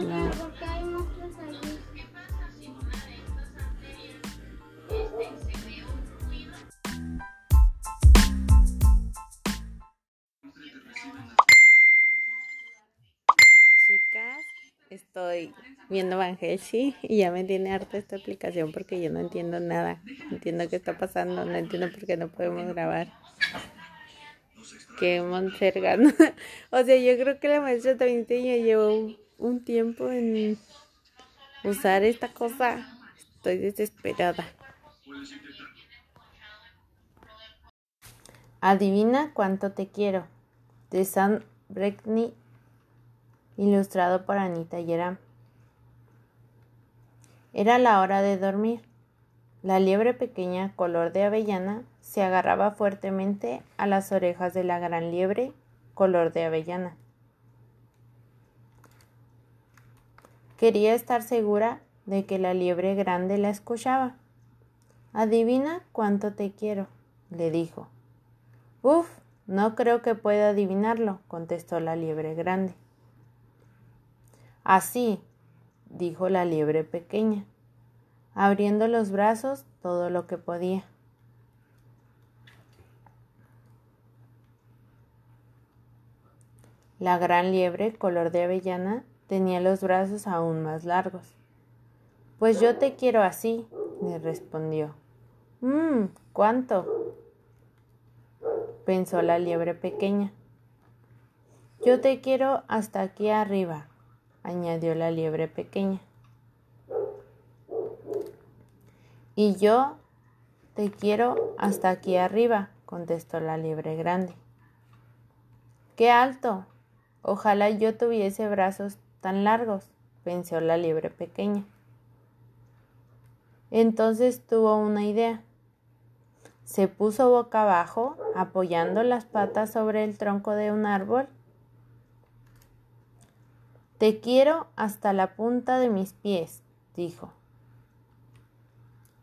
No. ¿Por qué hay monstruos allí? Chicas, estoy viendo Van Helsing y ya me tiene harta esta aplicación porque yo no entiendo nada. No entiendo qué está pasando, no entiendo por qué no podemos grabar. Que Monsergan. o sea, yo creo que la maestra también te llevó un, tiempo en usar esta cosa. Estoy desesperada. Adivina cuánto te quiero. De Sam Breckney ilustrado por Anita Yeram. Era la hora de dormir. La liebre pequeña, color de avellana, se agarraba fuertemente a las orejas de la gran liebre, color de avellana. Quería estar segura de que la liebre grande la escuchaba. Adivina cuánto te quiero, le dijo. Uf, no creo que pueda adivinarlo, contestó la liebre grande. Así, dijo la liebre pequeña, abriendo los brazos todo lo que podía. La gran liebre, color de avellana, tenía los brazos aún más largos. Pues yo te quiero así, le respondió. Mmm, ¿cuánto? pensó la liebre pequeña. Yo te quiero hasta aquí arriba, añadió la liebre pequeña. Y yo te quiero hasta aquí arriba, contestó la liebre grande. ¡Qué alto! Ojalá yo tuviese brazos tan largos, pensó la liebre pequeña. Entonces tuvo una idea. Se puso boca abajo, apoyando las patas sobre el tronco de un árbol te quiero hasta la punta de mis pies, dijo.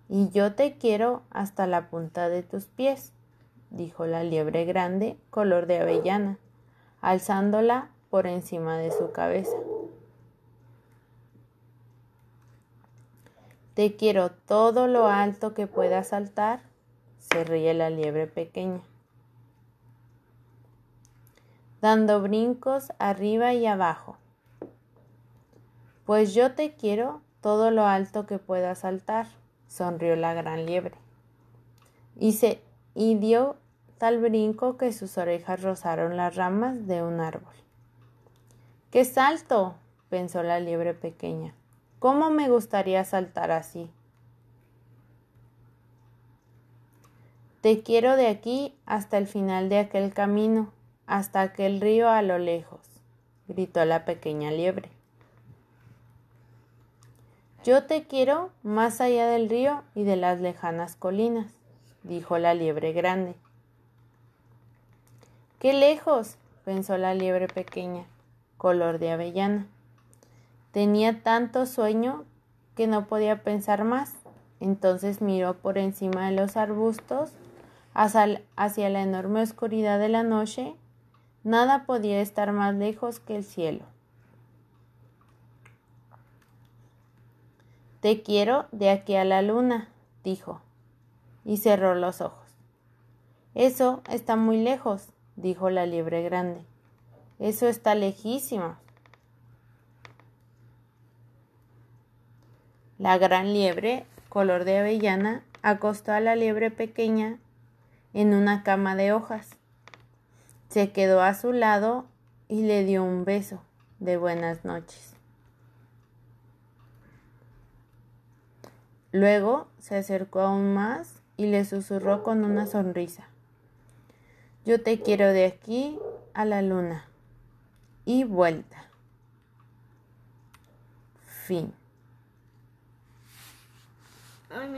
Y yo te quiero hasta la punta de tus pies, dijo la liebre grande, color de avellana, alzándola por encima de su cabeza. Te quiero todo lo alto que puedas saltar, se ríe la liebre pequeña, dando brincos arriba y abajo. Pues yo te quiero todo lo alto que pueda saltar, sonrió la gran liebre. Y, se, y dio tal brinco que sus orejas rozaron las ramas de un árbol. ¡Qué salto! pensó la liebre pequeña. ¿Cómo me gustaría saltar así? Te quiero de aquí hasta el final de aquel camino, hasta aquel río a lo lejos, gritó la pequeña liebre. Yo te quiero más allá del río y de las lejanas colinas, dijo la liebre grande. ¡Qué lejos! pensó la liebre pequeña, color de avellana. Tenía tanto sueño que no podía pensar más. Entonces miró por encima de los arbustos hacia la enorme oscuridad de la noche. Nada podía estar más lejos que el cielo. Te quiero de aquí a la luna, dijo, y cerró los ojos. Eso está muy lejos, dijo la liebre grande. Eso está lejísimo. La gran liebre, color de avellana, acostó a la liebre pequeña en una cama de hojas. Se quedó a su lado y le dio un beso de buenas noches. Luego se acercó aún más y le susurró con una sonrisa. Yo te quiero de aquí a la luna. Y vuelta. Fin. I mean